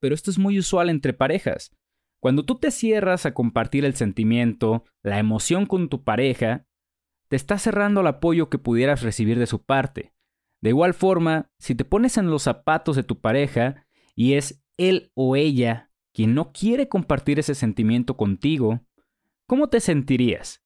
pero esto es muy usual entre parejas. Cuando tú te cierras a compartir el sentimiento, la emoción con tu pareja, te estás cerrando al apoyo que pudieras recibir de su parte. De igual forma, si te pones en los zapatos de tu pareja y es él o ella quien no quiere compartir ese sentimiento contigo, ¿cómo te sentirías?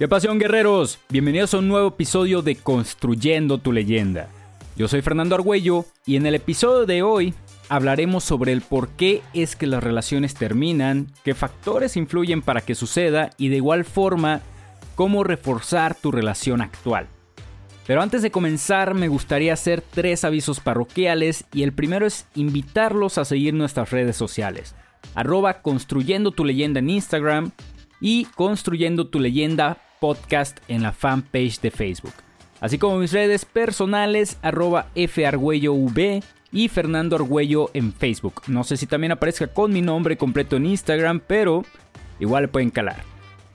¿Qué pasión guerreros? Bienvenidos a un nuevo episodio de Construyendo tu leyenda. Yo soy Fernando Argüello y en el episodio de hoy hablaremos sobre el por qué es que las relaciones terminan, qué factores influyen para que suceda y de igual forma cómo reforzar tu relación actual. Pero antes de comenzar me gustaría hacer tres avisos parroquiales y el primero es invitarlos a seguir nuestras redes sociales. Arroba construyendo tu leyenda en Instagram y construyendo tu leyenda podcast en la fanpage de Facebook. Así como mis redes personales, arroba FArgüelloV y Fernando Argüello en Facebook. No sé si también aparezca con mi nombre completo en Instagram, pero igual le pueden calar.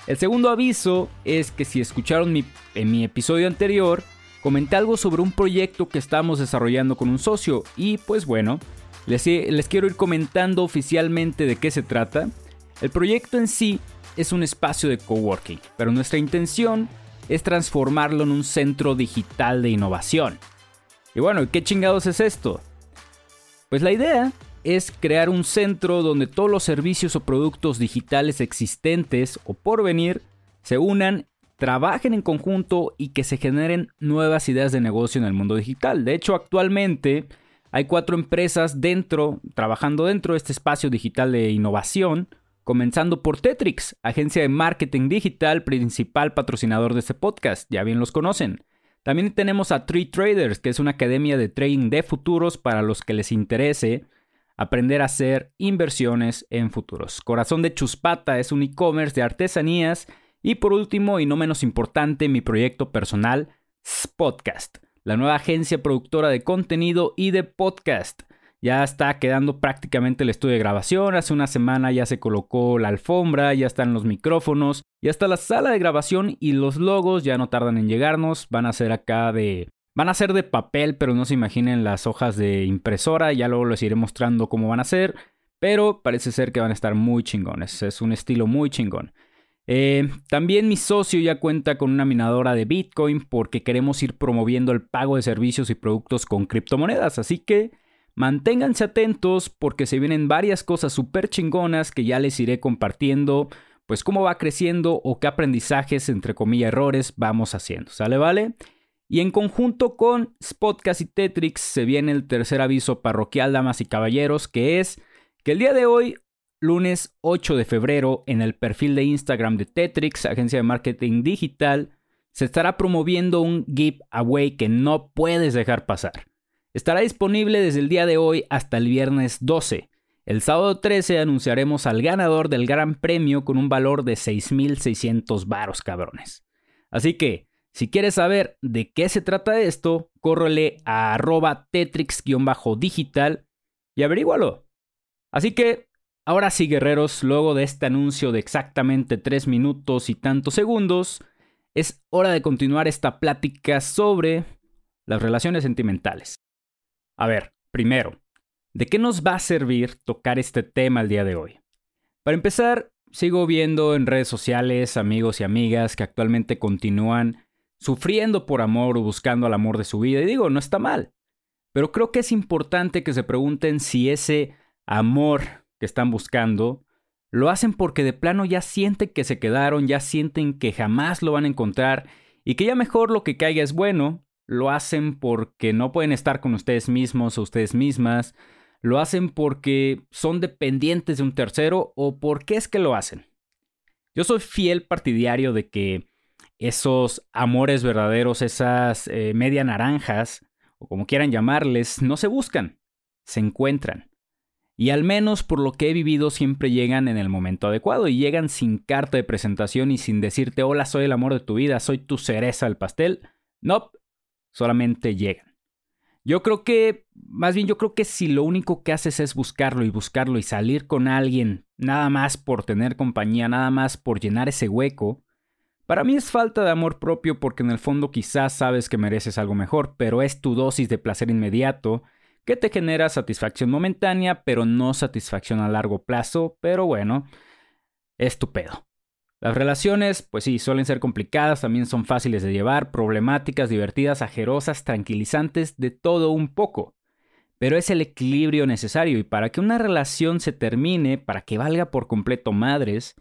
El segundo aviso es que si escucharon mi, en mi episodio anterior, comenté algo sobre un proyecto que estamos desarrollando con un socio y pues bueno, les, les quiero ir comentando oficialmente de qué se trata. El proyecto en sí es un espacio de coworking, pero nuestra intención es transformarlo en un centro digital de innovación. Y bueno, ¿qué chingados es esto? Pues la idea es crear un centro donde todos los servicios o productos digitales existentes o por venir se unan, trabajen en conjunto y que se generen nuevas ideas de negocio en el mundo digital. De hecho, actualmente hay cuatro empresas dentro, trabajando dentro de este espacio digital de innovación, Comenzando por Tetrix, agencia de marketing digital, principal patrocinador de este podcast, ya bien los conocen. También tenemos a Tree Traders, que es una academia de trading de futuros para los que les interese aprender a hacer inversiones en futuros. Corazón de Chuspata es un e-commerce de artesanías. Y por último, y no menos importante, mi proyecto personal, Spotcast, la nueva agencia productora de contenido y de podcast. Ya está quedando prácticamente el estudio de grabación. Hace una semana ya se colocó la alfombra, ya están los micrófonos, ya está la sala de grabación y los logos ya no tardan en llegarnos. Van a ser acá de... Van a ser de papel, pero no se imaginen las hojas de impresora. Ya luego les iré mostrando cómo van a ser. Pero parece ser que van a estar muy chingones. Es un estilo muy chingón. Eh, también mi socio ya cuenta con una minadora de Bitcoin porque queremos ir promoviendo el pago de servicios y productos con criptomonedas. Así que Manténganse atentos porque se vienen varias cosas súper chingonas que ya les iré compartiendo, pues cómo va creciendo o qué aprendizajes, entre comillas, errores vamos haciendo, ¿sale? ¿Vale? Y en conjunto con Spotcast y Tetrix se viene el tercer aviso parroquial, damas y caballeros, que es que el día de hoy, lunes 8 de febrero, en el perfil de Instagram de Tetrix, agencia de marketing digital, se estará promoviendo un giveaway que no puedes dejar pasar. Estará disponible desde el día de hoy hasta el viernes 12. El sábado 13 anunciaremos al ganador del gran premio con un valor de 6.600 varos, cabrones. Así que, si quieres saber de qué se trata esto, córrele a arroba tetrix-digital y averígualo. Así que, ahora sí, guerreros, luego de este anuncio de exactamente 3 minutos y tantos segundos, es hora de continuar esta plática sobre las relaciones sentimentales. A ver, primero, ¿de qué nos va a servir tocar este tema el día de hoy? Para empezar, sigo viendo en redes sociales amigos y amigas que actualmente continúan sufriendo por amor o buscando el amor de su vida. Y digo, no está mal. Pero creo que es importante que se pregunten si ese amor que están buscando lo hacen porque de plano ya sienten que se quedaron, ya sienten que jamás lo van a encontrar y que ya mejor lo que caiga es bueno lo hacen porque no pueden estar con ustedes mismos o ustedes mismas, lo hacen porque son dependientes de un tercero o por qué es que lo hacen. Yo soy fiel partidario de que esos amores verdaderos, esas eh, media naranjas, o como quieran llamarles, no se buscan, se encuentran. Y al menos por lo que he vivido siempre llegan en el momento adecuado y llegan sin carta de presentación y sin decirte hola soy el amor de tu vida, soy tu cereza del pastel. No, solamente llegan. Yo creo que, más bien yo creo que si lo único que haces es buscarlo y buscarlo y salir con alguien, nada más por tener compañía, nada más por llenar ese hueco, para mí es falta de amor propio porque en el fondo quizás sabes que mereces algo mejor, pero es tu dosis de placer inmediato que te genera satisfacción momentánea, pero no satisfacción a largo plazo, pero bueno, es tu pedo. Las relaciones, pues sí, suelen ser complicadas, también son fáciles de llevar, problemáticas, divertidas, ajerosas, tranquilizantes, de todo un poco. Pero es el equilibrio necesario y para que una relación se termine, para que valga por completo madres,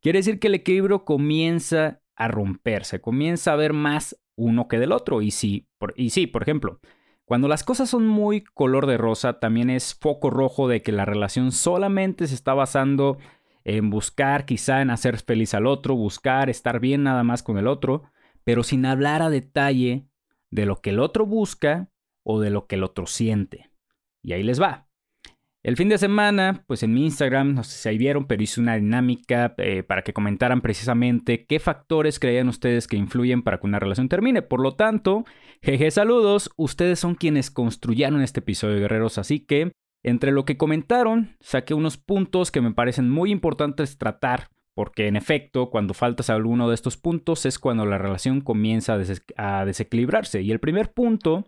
quiere decir que el equilibrio comienza a romperse, comienza a ver más uno que del otro. Y sí, por, y sí, por ejemplo, cuando las cosas son muy color de rosa, también es foco rojo de que la relación solamente se está basando en buscar quizá en hacer feliz al otro, buscar estar bien nada más con el otro, pero sin hablar a detalle de lo que el otro busca o de lo que el otro siente. Y ahí les va. El fin de semana, pues en mi Instagram, no sé si ahí vieron, pero hice una dinámica eh, para que comentaran precisamente qué factores creían ustedes que influyen para que una relación termine. Por lo tanto, jeje, saludos, ustedes son quienes construyeron este episodio, guerreros, así que entre lo que comentaron, saqué unos puntos que me parecen muy importantes tratar, porque en efecto, cuando faltas alguno de estos puntos es cuando la relación comienza a, desequilibrarse. Y el primer punto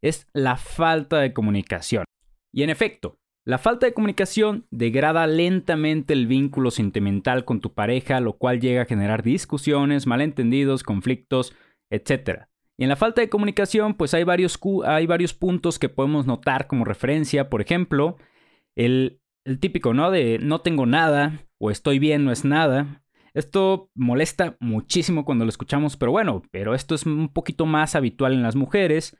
es la falta de comunicación. Y en efecto, la falta de comunicación degrada lentamente el vínculo sentimental con tu pareja, lo cual llega a generar discusiones, malentendidos, conflictos, etc. Y en la falta de comunicación, pues hay varios, hay varios puntos que podemos notar como referencia. Por ejemplo, el, típico, ¿no? De no tengo nada o estoy bien, no es nada. Esto molesta muchísimo cuando lo escuchamos, pero bueno, pero esto es un poquito más habitual en las mujeres,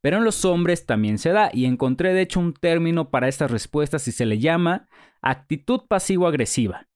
pero en los hombres también se da y encontré de hecho un término para estas respuestas y se le llama actitud pasivo-agresiva.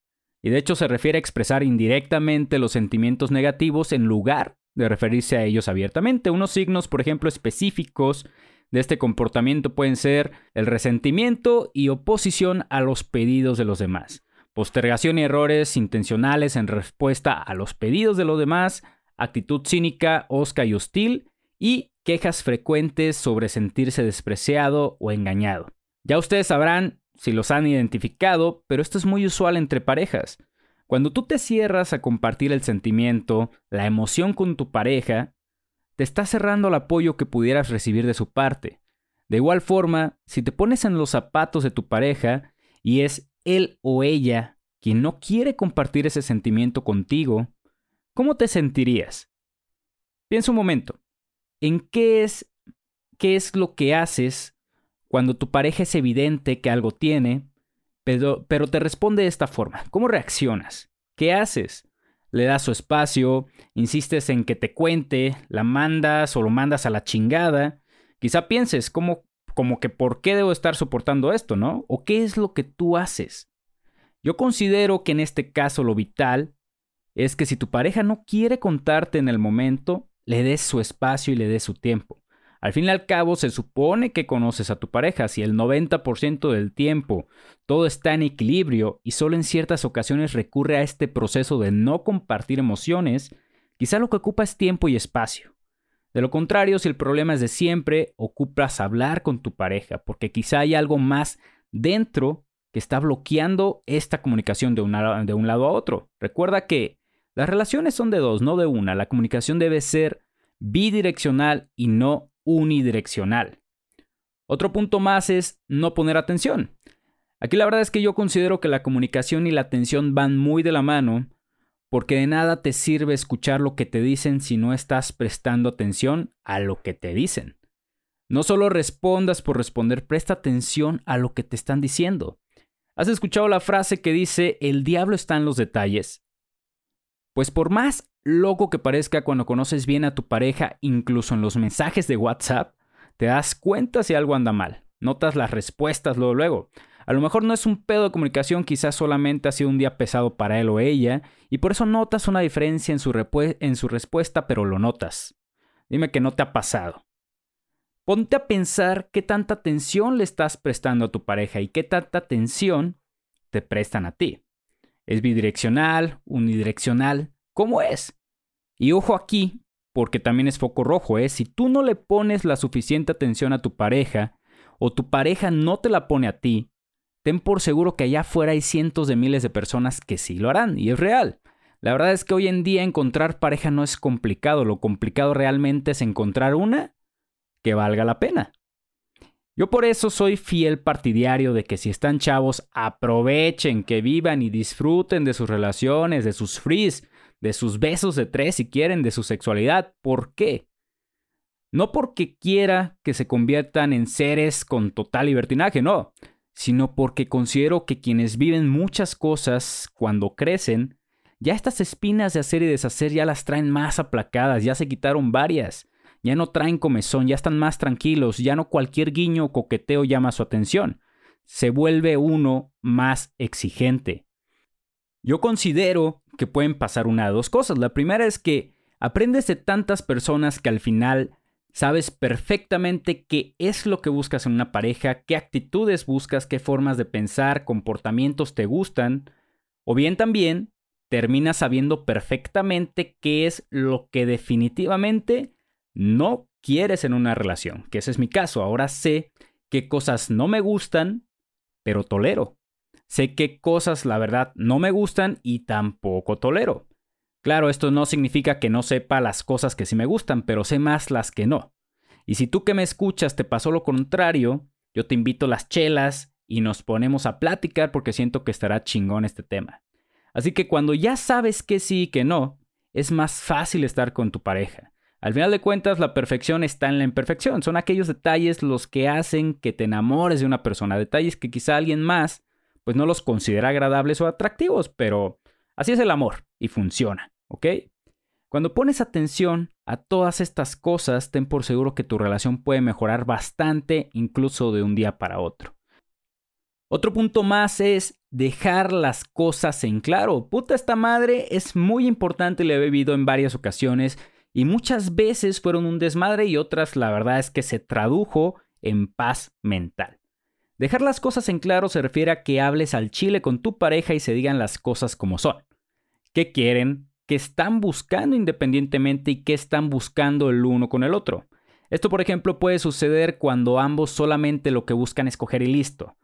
Y de hecho se refiere a expresar indirectamente los sentimientos negativos en lugar de referirse a ellos abiertamente. Unos signos, por ejemplo, específicos de este comportamiento pueden ser el resentimiento y oposición a los pedidos de los demás, postergación y errores intencionales en respuesta a los pedidos de los demás, actitud cínica, osca y hostil, y quejas frecuentes sobre sentirse despreciado o engañado. Ya ustedes sabrán si los han identificado, pero esto es muy usual entre parejas. Cuando tú te cierras a compartir el sentimiento, la emoción con tu pareja, te estás cerrando el apoyo que pudieras recibir de su parte. De igual forma, si te pones en los zapatos de tu pareja y es él o ella quien no quiere compartir ese sentimiento contigo, ¿cómo te sentirías? Piensa un momento, ¿en qué es, qué es lo que haces cuando tu pareja es evidente que algo tiene, pero, te responde de esta forma. ¿Cómo reaccionas? ¿Qué haces? ¿Le das su espacio? ¿Insistes en que te cuente? ¿La mandas o lo mandas a la chingada? Quizá pienses como, como que por qué debo estar soportando esto, ¿no? ¿O qué es lo que tú haces? Yo considero que en este caso lo vital es que si tu pareja no quiere contarte en el momento, le des su espacio y le des su tiempo. Al fin y al cabo, se supone que conoces a tu pareja. Si el 90% del tiempo todo está en equilibrio y solo en ciertas ocasiones recurre a este proceso de no compartir emociones, quizá lo que ocupa es tiempo y espacio. De lo contrario, si el problema es de siempre, ocupas hablar con tu pareja, porque quizá hay algo más dentro que está bloqueando esta comunicación de, de un lado a otro. Recuerda que las relaciones son de dos, no de una. La comunicación debe ser bidireccional y no unidireccional. Otro punto más es no poner atención. Aquí la verdad es que yo considero que la comunicación y la atención van muy de la mano, porque de nada te sirve escuchar lo que te dicen si no estás prestando atención a lo que te dicen. No solo respondas por responder, presta atención a lo que te están diciendo. ¿Has escuchado la frase que dice el diablo está en los detalles? Pues por más loco que parezca cuando conoces bien a tu pareja, incluso en los mensajes de WhatsApp, te das cuenta si algo anda mal. Notas las respuestas luego, luego. A lo mejor no es un pedo de comunicación, quizás solamente ha sido un día pesado para él o ella, y por eso notas una diferencia en su, en su respuesta, pero lo notas. Dime que no te ha pasado. Ponte a pensar qué tanta atención le estás prestando a tu pareja y qué tanta atención te prestan a ti. ¿Es bidireccional, unidireccional? ¿Cómo es? Y ojo aquí, porque también es foco rojo, ¿eh? Si tú no le pones la suficiente atención a tu pareja, o tu pareja no te la pone a ti, ten por seguro que allá afuera hay cientos de miles de personas que sí lo harán, y es real. La verdad es que hoy en día encontrar pareja no es complicado, lo complicado realmente es encontrar una que valga la pena. Yo por eso soy fiel partidario de que si están chavos, aprovechen, que vivan y disfruten de sus relaciones, de sus frees, de sus besos de tres si quieren, de su sexualidad. ¿Por qué? No porque quiera que se conviertan en seres con total libertinaje, no, sino porque considero que quienes viven muchas cosas cuando crecen, ya estas espinas de hacer y deshacer ya las traen más aplacadas, ya se quitaron varias, ya no traen comezón, ya están más tranquilos, ya no cualquier guiño o coqueteo llama su atención, se vuelve uno más exigente. Yo considero que pueden pasar una de dos cosas. La primera es que aprendes de tantas personas que al final Sabes perfectamente qué es lo que buscas en una pareja, qué actitudes buscas, qué formas de pensar, comportamientos te gustan. O bien también terminas sabiendo perfectamente qué es lo que definitivamente no quieres en una relación. Que ese es mi caso. Ahora sé qué cosas no me gustan, pero tolero. Sé qué cosas, la verdad, no me gustan y tampoco tolero. Claro, esto no significa que no sepa las cosas que sí me gustan, pero sé más las que no. Y si tú que me escuchas te pasó lo contrario, yo te invito a las chelas y nos ponemos a platicar porque siento que estará chingón este tema. Así que cuando ya sabes que sí y que no, es más fácil estar con tu pareja. Al final de cuentas, la perfección está en la imperfección. Son aquellos detalles los que hacen que te enamores de una persona. Detalles que quizá alguien más pues no los considera agradables o atractivos, pero así es el amor y funciona. ¿ok? Cuando pones atención a todas estas cosas, ten por seguro que tu relación puede mejorar bastante, incluso de un día para otro. Otro punto más es dejar las cosas en claro. Puta, esta madre es muy importante, le he vivido en varias ocasiones y muchas veces fueron un desmadre y otras la verdad es que se tradujo en paz mental. Dejar las cosas en claro se refiere a que hables al chile con tu pareja y se digan las cosas como son. ¿Qué quieren? que están buscando independientemente y qué están buscando el uno con el otro. Esto, por ejemplo, puede suceder cuando ambos solamente lo que buscan es coger y listo.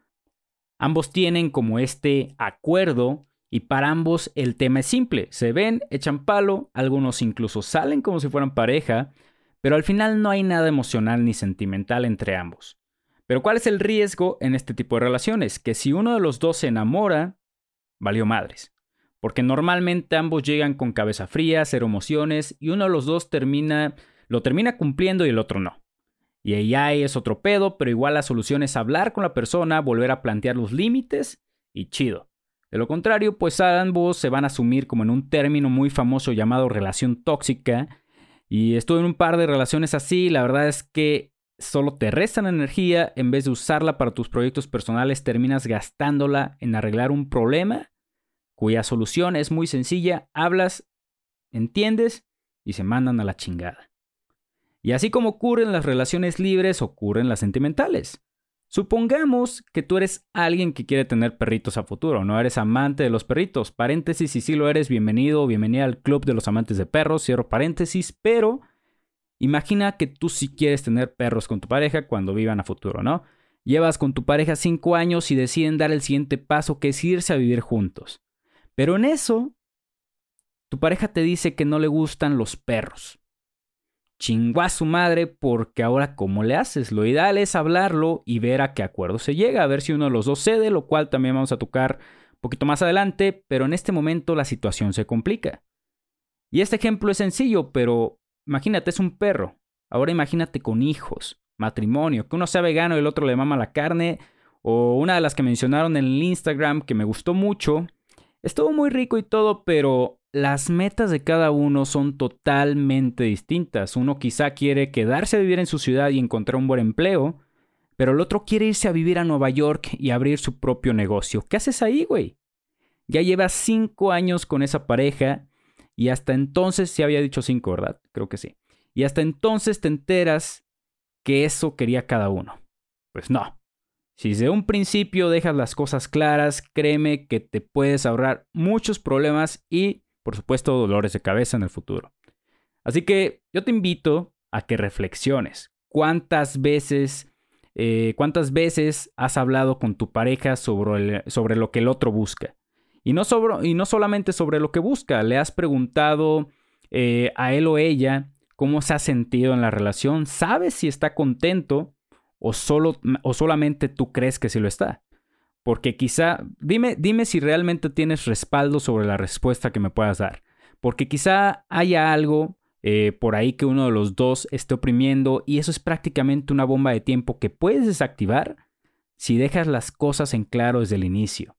Ambos tienen como este acuerdo y para ambos el tema es simple. Se ven, echan palo, algunos incluso salen como si fueran pareja, pero al final no hay nada emocional ni sentimental entre ambos. Pero ¿cuál es el riesgo en este tipo de relaciones? Que si uno de los dos se enamora, valió madres porque normalmente ambos llegan con cabeza fría, cero emociones, y uno de los dos termina, lo termina cumpliendo y el otro no. Y ahí es otro pedo, pero igual la solución es hablar con la persona, volver a plantear los límites y chido. De lo contrario, pues ambos se van a asumir como en un término muy famoso llamado relación tóxica. Y estuve en un par de relaciones así, la verdad es que solo te restan energía, en vez de usarla para tus proyectos personales, terminas gastándola en arreglar un problema cuya solución es muy sencilla, hablas, entiendes y se mandan a la chingada. Y así como ocurren las relaciones libres, ocurren las sentimentales. Supongamos que tú eres alguien que quiere tener perritos a futuro, no eres amante de los perritos. Paréntesis, si sí lo eres, bienvenido o bienvenida al club de los amantes de perros, cierro paréntesis, pero imagina que tú sí quieres tener perros con tu pareja cuando vivan a futuro, ¿no? Llevas con tu pareja cinco años y deciden dar el siguiente paso que es irse a vivir juntos. Pero en eso, tu pareja te dice que no le gustan los perros. Chingó a su madre porque ahora ¿cómo le haces? Lo ideal es hablarlo y ver a qué acuerdo se llega, a ver si uno de los dos cede, lo cual también vamos a tocar un poquito más adelante, pero en este momento la situación se complica. Y este ejemplo es sencillo, pero imagínate, es un perro. Ahora imagínate con hijos, matrimonio, que uno sea vegano y el otro le mama la carne, o una de las que mencionaron en el Instagram que me gustó mucho, Estuvo muy rico y todo, pero las metas de cada uno son totalmente distintas. Uno quizá quiere quedarse a vivir en su ciudad y encontrar un buen empleo, pero el otro quiere irse a vivir a Nueva York y abrir su propio negocio. ¿Qué haces ahí, güey? Ya llevas cinco años con esa pareja y hasta entonces, se había dicho cinco, ¿verdad? Creo que sí. Y hasta entonces te enteras que eso quería cada uno. Pues no. Si desde un principio dejas las cosas claras, créeme que te puedes ahorrar muchos problemas y, por supuesto, dolores de cabeza en el futuro. Así que yo te invito a que reflexiones. ¿Cuántas veces, eh, cuántas veces has hablado con tu pareja sobre, sobre lo que el otro busca? Y no, y no solamente sobre lo que busca, le has preguntado eh, a él o ella cómo se ha sentido en la relación, sabes si está contento o, solo, o solamente tú crees que sí lo está. Porque quizá, dime, dime si realmente tienes respaldo sobre la respuesta que me puedas dar. Porque quizá haya algo eh, por ahí que uno de los dos esté oprimiendo y eso es prácticamente una bomba de tiempo que puedes desactivar si dejas las cosas en claro desde el inicio.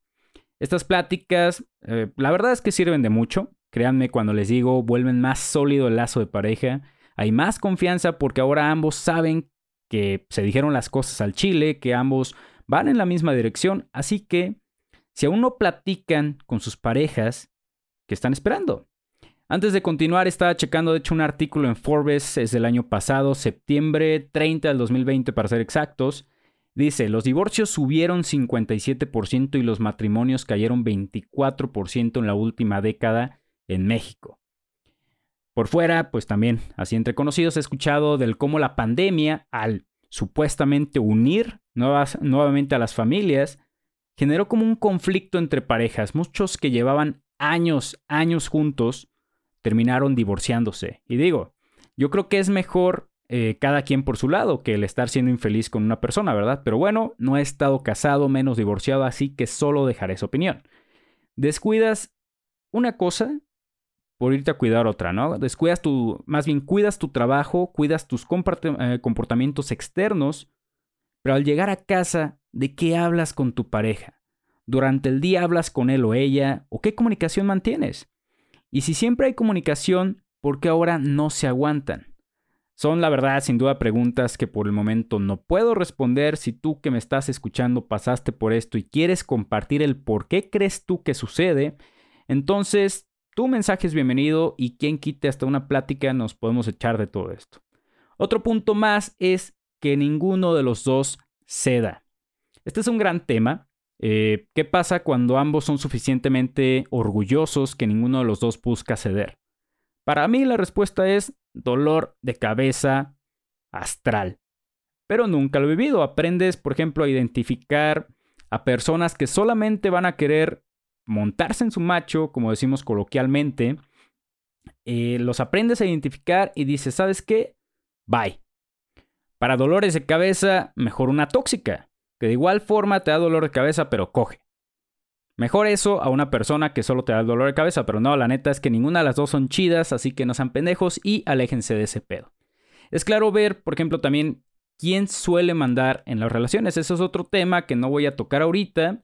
Estas pláticas, eh, la verdad es que sirven de mucho. Créanme cuando les digo, vuelven más sólido el lazo de pareja. Hay más confianza porque ahora ambos saben que se dijeron las cosas al chile, que ambos van en la misma dirección. Así que, si aún no platican con sus parejas, ¿qué están esperando? Antes de continuar, estaba checando de hecho un artículo en Forbes, es del año pasado, septiembre 30 del 2020 para ser exactos. Dice, los divorcios subieron 57% y los matrimonios cayeron 24% en la última década en México. Por fuera, pues también, así entre conocidos, he escuchado del cómo la pandemia, al supuestamente unir nuevamente a las familias, generó como un conflicto entre parejas. Muchos que llevaban años, años juntos, terminaron divorciándose. Y digo, yo creo que es mejor eh, cada quien por su lado que el estar siendo infeliz con una persona, ¿verdad? Pero bueno, no he estado casado, menos divorciado, así que solo dejaré esa opinión. Descuidas una cosa por irte a cuidar otra, ¿no? Descuidas tu, más bien cuidas tu trabajo, cuidas tus eh, comportamientos externos, pero al llegar a casa, ¿de qué hablas con tu pareja? Durante el día hablas con él o ella, o qué comunicación mantienes. Y si siempre hay comunicación, ¿por qué ahora no se aguantan? Son la verdad sin duda preguntas que por el momento no puedo responder. Si tú que me estás escuchando pasaste por esto y quieres compartir el por qué crees tú que sucede, entonces tu mensaje es bienvenido y quien quite hasta una plática nos podemos echar de todo esto. Otro punto más es que ninguno de los dos ceda. Este es un gran tema eh, ¿Qué pasa cuando ambos son suficientemente orgullosos que ninguno de los dos busca ceder? Para mí la respuesta es dolor de cabeza astral. Pero nunca lo he vivido. Aprendes, por ejemplo, a identificar a personas que solamente van a querer montarse en su macho, como decimos coloquialmente. Eh, los aprendes a identificar y dices, ¿sabes qué? Bye. Para dolores de cabeza, mejor una tóxica que de igual forma te da dolor de cabeza, pero coge. Mejor eso a una persona que solo te da dolor de cabeza, pero no, la neta es que ninguna de las dos son chidas, así que no sean pendejos y aléjense de ese pedo. Es claro ver, por ejemplo, también quién suele mandar en las relaciones. Eso es otro tema que no voy a tocar ahorita,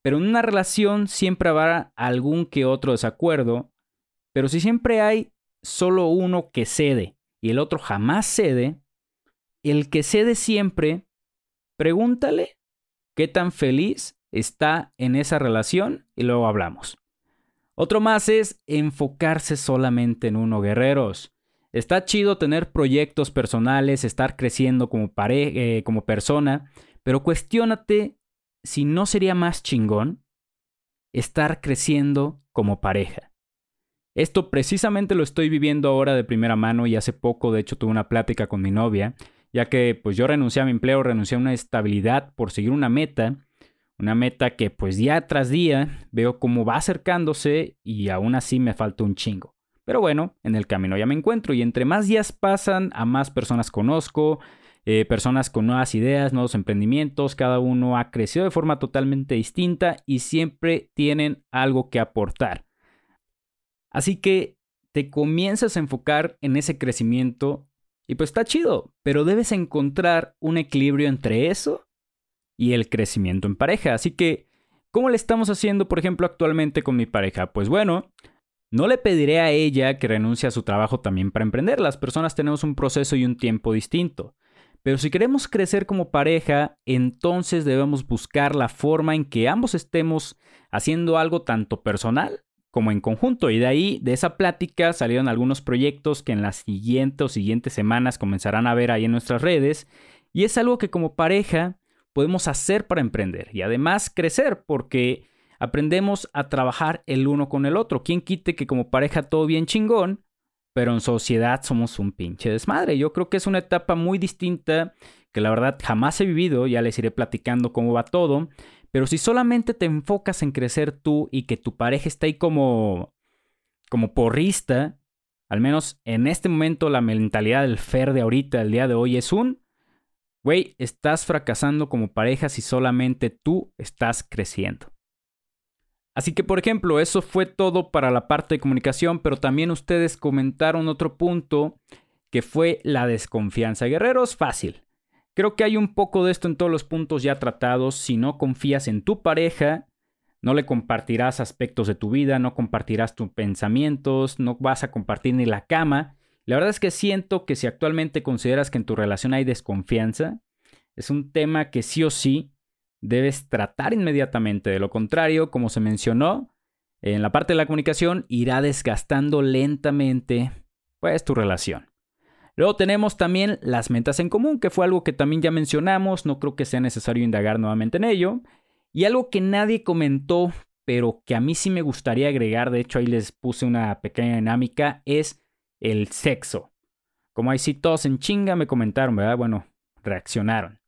pero en una relación siempre habrá algún que otro desacuerdo, pero si siempre hay solo uno que cede y el otro jamás cede, el que cede siempre Pregúntale qué tan feliz está en esa relación y luego hablamos. Otro más es enfocarse solamente en uno, guerreros. Está chido tener proyectos personales, estar creciendo como, eh, como persona, pero cuestiónate si no sería más chingón estar creciendo como pareja. Esto precisamente lo estoy viviendo ahora de primera mano y hace poco, de hecho, tuve una plática con mi novia ya que pues yo renuncié a mi empleo, renuncié a una estabilidad por seguir una meta, una meta que pues día tras día veo cómo va acercándose y aún así me falta un chingo. Pero bueno, en el camino ya me encuentro y entre más días pasan, a más personas conozco, eh, personas con nuevas ideas, nuevos emprendimientos, cada uno ha crecido de forma totalmente distinta y siempre tienen algo que aportar. Así que te comienzas a enfocar en ese crecimiento y pues está chido, pero debes encontrar un equilibrio entre eso y el crecimiento en pareja. Así que, ¿cómo le estamos haciendo, por ejemplo, actualmente con mi pareja? Pues bueno, no le pediré a ella que renuncie a su trabajo también para emprender. Las personas tenemos un proceso y un tiempo distinto. Pero si queremos crecer como pareja, entonces debemos buscar la forma en que ambos estemos haciendo algo tanto personal como en conjunto. Y de ahí, de esa plática, salieron algunos proyectos que en las siguientes o siguientes semanas comenzarán a ver ahí en nuestras redes. Y es algo que como pareja podemos hacer para emprender y además crecer porque aprendemos a trabajar el uno con el otro. ¿Quién quite que como pareja todo bien chingón? pero en sociedad somos un pinche desmadre. Yo creo que es una etapa muy distinta que la verdad jamás he vivido, ya les iré platicando cómo va todo, pero si solamente te enfocas en crecer tú y que tu pareja está ahí como como porrista, al menos en este momento la mentalidad del Fer de ahorita, el día de hoy es un güey, estás fracasando como pareja si solamente tú estás creciendo. Así que, por ejemplo, eso fue todo para la parte de comunicación, pero también ustedes comentaron otro punto que fue la desconfianza. Guerreros, fácil. Creo que hay un poco de esto en todos los puntos ya tratados. Si no confías en tu pareja, no le compartirás aspectos de tu vida, no compartirás tus pensamientos, no vas a compartir ni la cama. La verdad es que siento que si actualmente consideras que en tu relación hay desconfianza, es un tema que sí o sí debes tratar inmediatamente. De lo contrario, como se mencionó, en la parte de la comunicación irá desgastando lentamente pues tu relación. Luego tenemos también las metas en común, que fue algo que también ya mencionamos, no creo que sea necesario indagar nuevamente en ello. Y algo que nadie comentó, pero que a mí sí me gustaría agregar, de hecho ahí les puse una pequeña dinámica, es el sexo. Como ahí sí todos en chinga me comentaron, ¿verdad? Bueno, reaccionaron.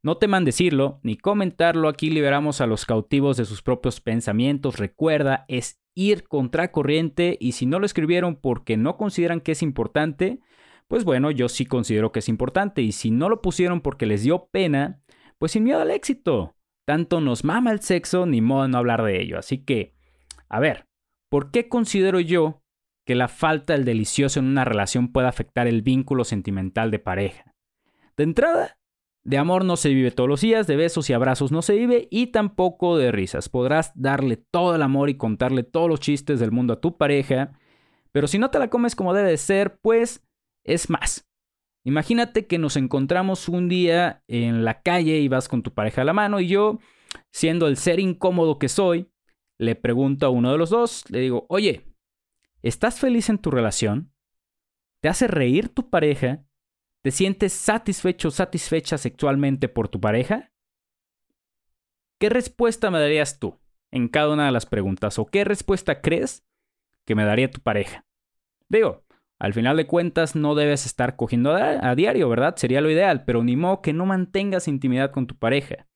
No teman decirlo ni comentarlo, aquí liberamos a los cautivos de sus propios pensamientos. Recuerda, es ir contracorriente y si no lo escribieron porque no consideran que es importante, pues bueno, yo sí considero que es importante y si no lo pusieron porque les dio pena, pues sin miedo al éxito. Tanto nos mama el sexo ni modo de no hablar de ello. Así que, a ver, ¿por qué considero yo que la falta del delicioso en una relación puede afectar el vínculo sentimental de pareja? De entrada, de amor no se vive todos los días, de besos y abrazos no se vive y tampoco de risas. Podrás darle todo el amor y contarle todos los chistes del mundo a tu pareja, pero si no te la comes como debe ser, pues es más. Imagínate que nos encontramos un día en la calle y vas con tu pareja a la mano y yo, siendo el ser incómodo que soy, le pregunto a uno de los dos, le digo, oye, ¿estás feliz en tu relación? ¿Te hace reír tu pareja? ¿Te sientes satisfecho o satisfecha sexualmente por tu pareja? ¿Qué respuesta me darías tú en cada una de las preguntas? ¿O qué respuesta crees que me daría tu pareja? Digo, al final de cuentas no debes estar cogiendo a, diario, ¿verdad? Sería lo ideal, pero ni modo que no mantengas intimidad con tu pareja.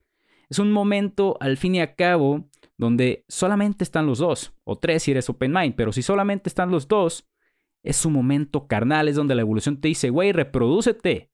Es un momento, al fin y al cabo, donde solamente están los dos, o tres si eres open mind, pero si solamente están los dos, es su momento carnal, es donde la evolución te dice, güey, reprodúcete.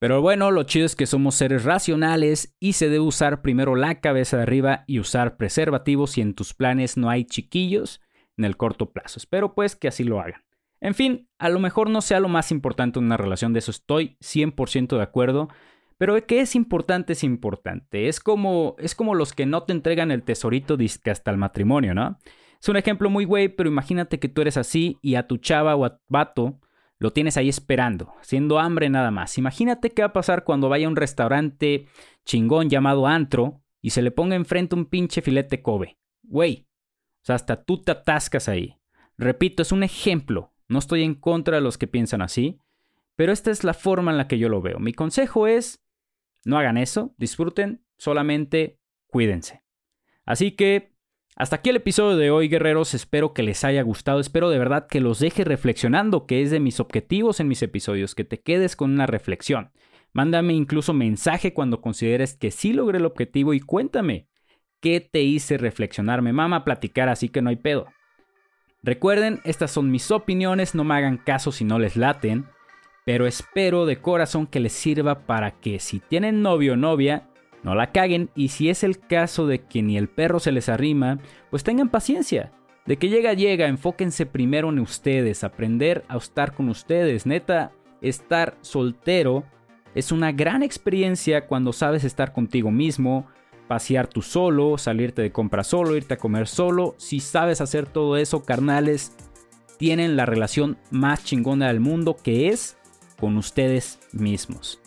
Pero bueno, lo chido es que somos seres racionales y se debe usar primero la cabeza de arriba y usar preservativos si en tus planes no hay chiquillos en el corto plazo. Espero pues que así lo hagan. En fin, a lo mejor no sea lo más importante en una relación, de eso estoy 100% de acuerdo, pero que es importante es importante. Es como, es como los que no te entregan el tesorito hasta el matrimonio, ¿no? Es un ejemplo muy güey, pero imagínate que tú eres así y a tu chava o a tu vato lo tienes ahí esperando, haciendo hambre nada más. Imagínate qué va a pasar cuando vaya a un restaurante chingón llamado Antro y se le ponga enfrente un pinche filete Kobe. Güey, o sea, hasta tú te atascas ahí. Repito, es un ejemplo. No estoy en contra de los que piensan así, pero esta es la forma en la que yo lo veo. Mi consejo es, no hagan eso, disfruten, solamente cuídense. Así que hasta aquí el episodio de hoy, guerreros. Espero que les haya gustado. Espero de verdad que los deje reflexionando, que es de mis objetivos en mis episodios, que te quedes con una reflexión. Mándame incluso mensaje cuando consideres que sí logré el objetivo y cuéntame qué te hice reflexionar. Me mama platicar, así que no hay pedo. Recuerden, estas son mis opiniones, no me hagan caso si no les laten, pero espero de corazón que les sirva para que si tienen novio o novia, no la caguen y si es el caso de que ni el perro se les arrima, pues tengan paciencia. De que llega, llega, enfóquense primero en ustedes, aprender a estar con ustedes. Neta, estar soltero es una gran experiencia cuando sabes estar contigo mismo, pasear tú solo, salirte de compra solo, irte a comer solo. Si sabes hacer todo eso, carnales, tienen la relación más chingona del mundo que es con ustedes mismos.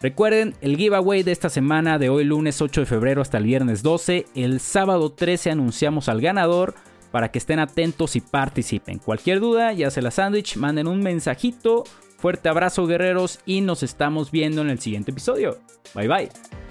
Recuerden el giveaway de esta semana de hoy lunes 8 de febrero hasta el viernes 12. El sábado 13 anunciamos al ganador para que estén atentos y participen. Cualquier duda, ya sea la sándwich, manden un mensajito. Fuerte abrazo guerreros y nos estamos viendo en el siguiente episodio. Bye bye.